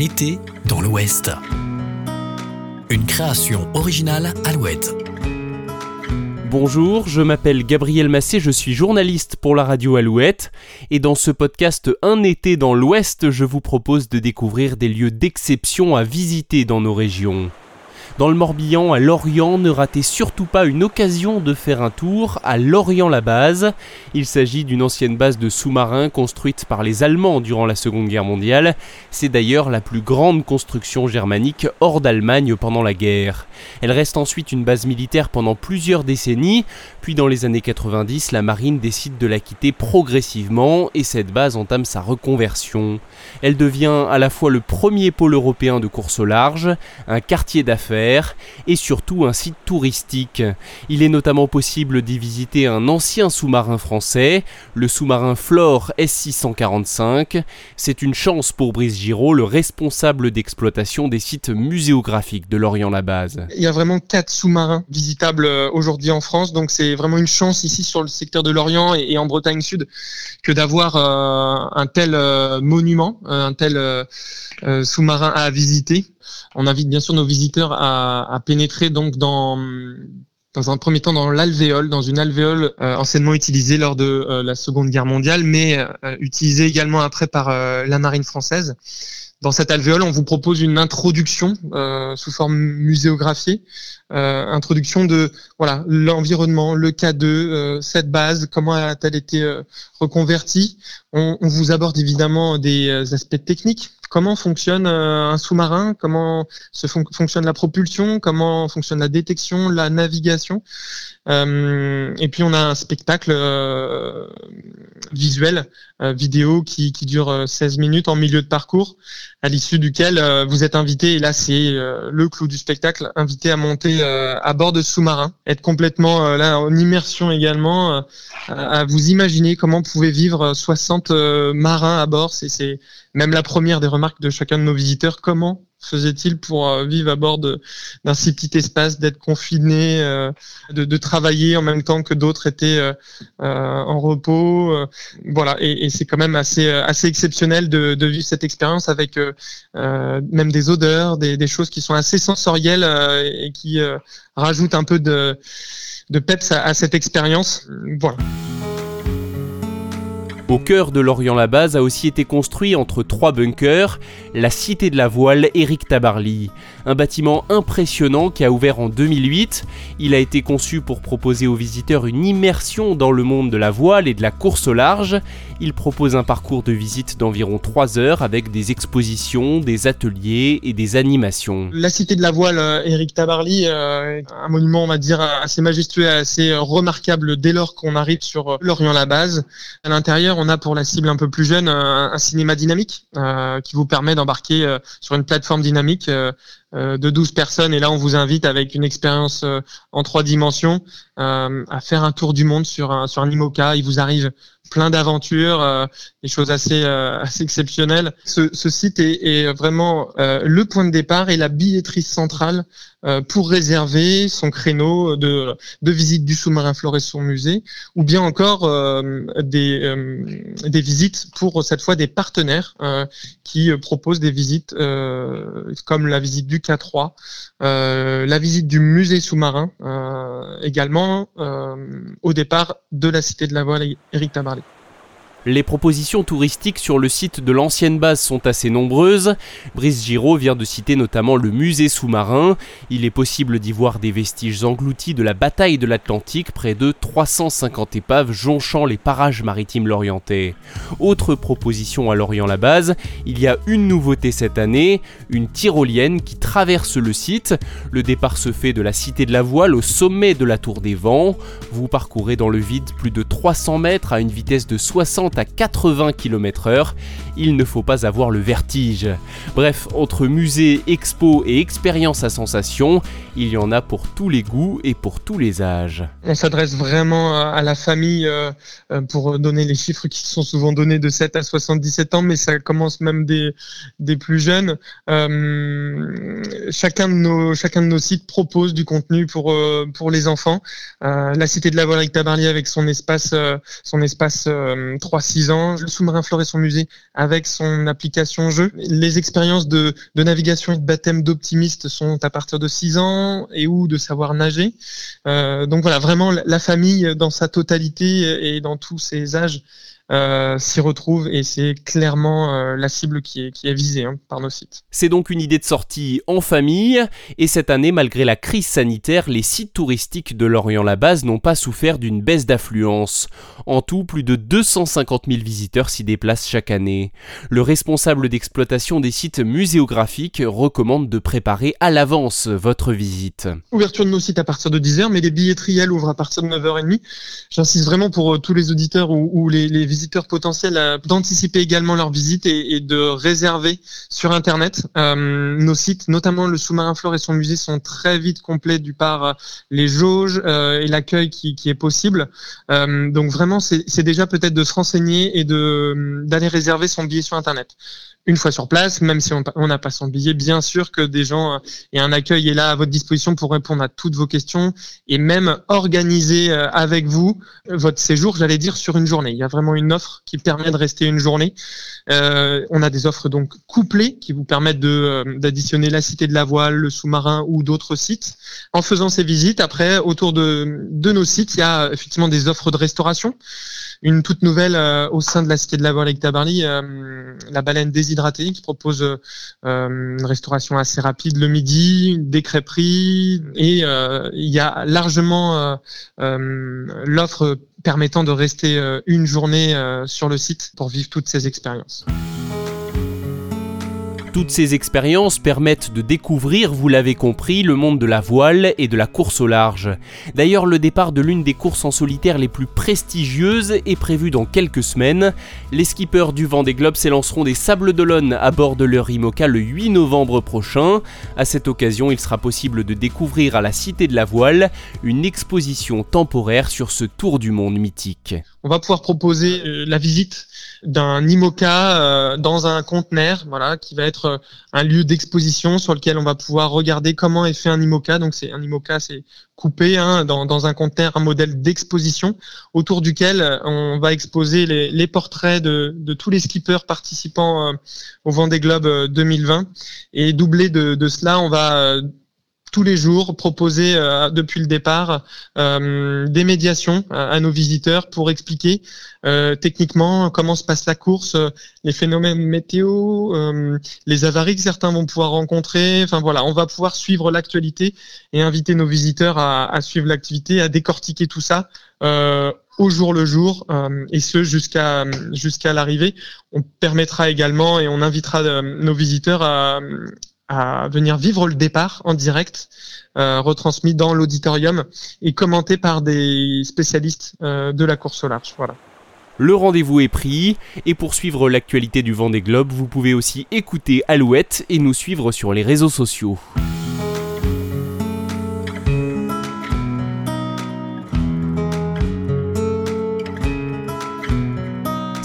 été dans l'Ouest. Une création originale Alouette. Bonjour, je m'appelle Gabriel Massé, je suis journaliste pour la radio Alouette, et dans ce podcast Un été dans l'Ouest, je vous propose de découvrir des lieux d'exception à visiter dans nos régions. Dans le Morbihan, à Lorient, ne ratez surtout pas une occasion de faire un tour à Lorient-la-Base. Il s'agit d'une ancienne base de sous-marins construite par les Allemands durant la Seconde Guerre mondiale. C'est d'ailleurs la plus grande construction germanique hors d'Allemagne pendant la guerre. Elle reste ensuite une base militaire pendant plusieurs décennies, puis dans les années 90, la marine décide de la quitter progressivement et cette base entame sa reconversion. Elle devient à la fois le premier pôle européen de course au large, un quartier d'affaires, et surtout un site touristique. Il est notamment possible d'y visiter un ancien sous-marin français, le sous-marin Flore S645. C'est une chance pour Brice Giraud, le responsable d'exploitation des sites muséographiques de Lorient-la-Base. Il y a vraiment quatre sous-marins visitables euh, aujourd'hui en France, donc c'est vraiment une chance ici sur le secteur de Lorient et en Bretagne Sud que d'avoir euh, un tel euh, monument, un tel sous-marin à visiter. On invite bien sûr nos visiteurs à, pénétrer donc dans un premier temps dans l'alvéole, dans une alvéole euh, anciennement utilisée lors de euh, la Seconde Guerre mondiale, mais euh, utilisée également après par la marine française. Dans cette alvéole, on vous propose une introduction sous forme muséographiée, introduction de voilà l'environnement, le K2, cette base, comment a-t-elle été reconvertie. On, on, vous aborde évidemment des aspects techniques comment fonctionne euh, un sous-marin, comment se fonctionne la propulsion, comment fonctionne la détection, la navigation? Euh, et puis on a un spectacle euh, visuel, vidéo qui, qui, dure 16 minutes en milieu de parcours, à l'issue duquel vous êtes invité, et là c'est le clou du spectacle, invité à monter à bord de sous-marin, être complètement là en immersion également, à vous imaginer comment pouvez vivre 60 marins à bord. C'est même la première des remarques de chacun de nos visiteurs, comment faisait-il pour euh, vivre à bord d'un si petit espace, d'être confiné, euh, de, travailler en même temps que d'autres étaient euh, en repos. voilà, et, c'est quand même assez, assez exceptionnel de, vivre cette expérience avec même des odeurs, des, choses qui sont assez sensorielles et qui rajoutent un peu de, de peps à cette expérience. Voilà. Au cœur de Lorient-la-Base a aussi été construit entre trois bunkers la Cité de la Voile Éric Tabarly, un bâtiment impressionnant qui a ouvert en 2008. Il a été conçu pour proposer aux visiteurs une immersion dans le monde de la voile et de la course au large. Il propose un parcours de visite d'environ 3 heures avec des expositions, des ateliers et des animations. La Cité de la Voile euh, Éric Tabarly, euh, un monument on va dire assez majestueux, assez remarquable dès lors qu'on arrive sur Lorient-la-Base. À l'intérieur, on a pour la cible un peu plus jeune un, cinéma dynamique euh, qui vous permet d'embarquer euh, sur une plateforme dynamique euh, de 12 personnes. Et là, on vous invite avec une expérience en trois dimensions à faire un tour du monde sur un, sur un IMOCA. Il vous arrive plein d'aventures, euh, des choses assez, euh, assez exceptionnelles. Ce, ce site est, est vraiment euh, le point de départ et la billetterie centrale pour réserver son créneau de, de visite du sous-marin son musée, ou bien encore des, des visites pour cette fois des partenaires qui proposent des visites comme la visite du K3, la visite du musée sous-marin, également au départ de la Cité de la Voile Éric Tabarly. Les propositions touristiques sur le site de l'ancienne base sont assez nombreuses. Brice Giraud vient de citer notamment le musée sous-marin. Il est possible d'y voir des vestiges engloutis de la bataille de l'Atlantique, près de 350 épaves jonchant les parages maritimes lorientais. Autre proposition à Lorient-la-Base, il y a une nouveauté cette année, une tyrolienne qui traverse le site. Le départ se fait de la Cité de la Voile au sommet de la Tour des Vents. Vous parcourez dans le vide plus de 300 mètres à une vitesse de 60 à 80 km/h, il ne faut pas avoir le vertige. Bref, entre musée, expo et expérience à sensation, il y en a pour tous les goûts et pour tous les âges. On s'adresse vraiment à la famille euh, euh, pour donner les chiffres qui sont souvent donnés de 7 à 77 ans, mais ça commence même des, des plus jeunes. Euh, chacun, de nos, chacun de nos sites propose du contenu pour, pour les enfants. la Cité de la avec Tabarly avec son espace, son espace 3 3-6 ans. Le sous-marin Flore et son musée avec son application jeu. Les expériences de, de navigation et de baptême d'optimistes sont à partir de 6 ans et ou de savoir nager. Euh, donc voilà, vraiment la famille dans sa totalité et dans tous ses âges euh, s'y retrouvent et c'est clairement euh, la cible qui est, qui est visée hein, par nos sites. C'est donc une idée de sortie en famille et cette année, malgré la crise sanitaire, les sites touristiques de Lorient-la-Base n'ont pas souffert d'une baisse d'affluence. En tout, plus de 250 000 visiteurs s'y déplacent chaque année. Le responsable d'exploitation des sites muséographiques recommande de préparer à l'avance votre visite. Ouverture de nos sites à partir de 10h, mais les billetteries, elles, ouvrent à partir de 9h30. J'insiste vraiment pour euh, tous les auditeurs ou, ou les, les visiteurs potentiels euh, d'anticiper également leur visite et, de réserver sur Internet. Euh, nos sites, notamment le sous-marin Flore et son musée, sont très vite complets du par euh, les jauges et l'accueil qui, est possible. donc vraiment, c'est déjà peut-être de se renseigner et d'aller réserver son billet sur Internet une fois sur place, même si on n'a pas son billet, bien sûr que des gens euh, et un accueil est là à votre disposition pour répondre à toutes vos questions et même organiser euh, avec vous euh, votre séjour, j'allais dire, sur une journée. Il y a vraiment une offre qui permet de rester une journée. Euh, on a des offres donc couplées qui vous permettent de d'additionner la Cité de la Voile, le sous-marin ou d'autres sites. En faisant ces visites, après, autour de, de nos sites, il y a effectivement des offres de restauration une toute nouvelle euh, au sein de la Cité de la Voile avec Tabarly, euh, la baleine déshydratée qui propose euh, une restauration assez rapide le midi, des crêperies et il y a largement l'offre permettant de rester une journée sur le site pour vivre toutes ces expériences. Toutes ces expériences permettent de découvrir, vous l'avez compris, le monde de la voile et de la course au large. D'ailleurs, le départ de l'une des courses en solitaire les plus prestigieuses est prévu dans quelques semaines. Les skippers du Vendée Globe s'élanceront des Sables d'Olonne à bord de leur IMOCA le 8 novembre prochain. À cette occasion, il sera possible de découvrir à la Cité de la Voile une exposition temporaire sur ce tour du monde mythique. On va pouvoir proposer euh, la visite d'un IMOCA euh, dans un conteneur, voilà, qui va être euh, un lieu d'exposition sur lequel on va pouvoir regarder comment est fait un IMOCA. Donc c'est un IMOCA, c'est coupé hein, dans, dans, un conteneur, un modèle d'exposition autour duquel on va exposer les, les portraits de, de, tous les skippers participants au Vendée Globe 2020. Et doublé de, de cela, on va tous les jours proposer euh, depuis le départ euh, des médiations à, nos visiteurs pour expliquer euh, techniquement comment se passe la course, les phénomènes météo, les avaries que certains vont pouvoir rencontrer. Enfin voilà, on va pouvoir suivre l'actualité et inviter nos visiteurs à, à suivre l'activité, à décortiquer tout ça au jour le jour et ce jusqu'à jusqu'à l'arrivée. On permettra également et on invitera nos visiteurs à, à venir vivre le départ en direct, euh, retransmis dans l'auditorium et commenté par des spécialistes euh, de la course au large. Voilà. Le rendez-vous est pris et pour suivre l'actualité du Vendée Globe, vous pouvez aussi écouter Alouette et nous suivre sur les réseaux sociaux.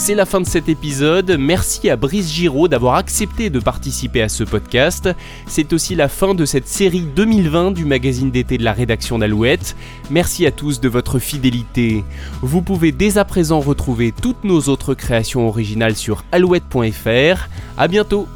C'est la fin de cet épisode. Merci à Brice Giraud d'avoir accepté de participer à ce podcast. C'est aussi la fin de cette série 2020 du magazine d'été de la rédaction d'Alouette. Merci à tous de votre fidélité. Vous pouvez dès à présent retrouver toutes nos autres créations originales sur alouette.fr. À bientôt!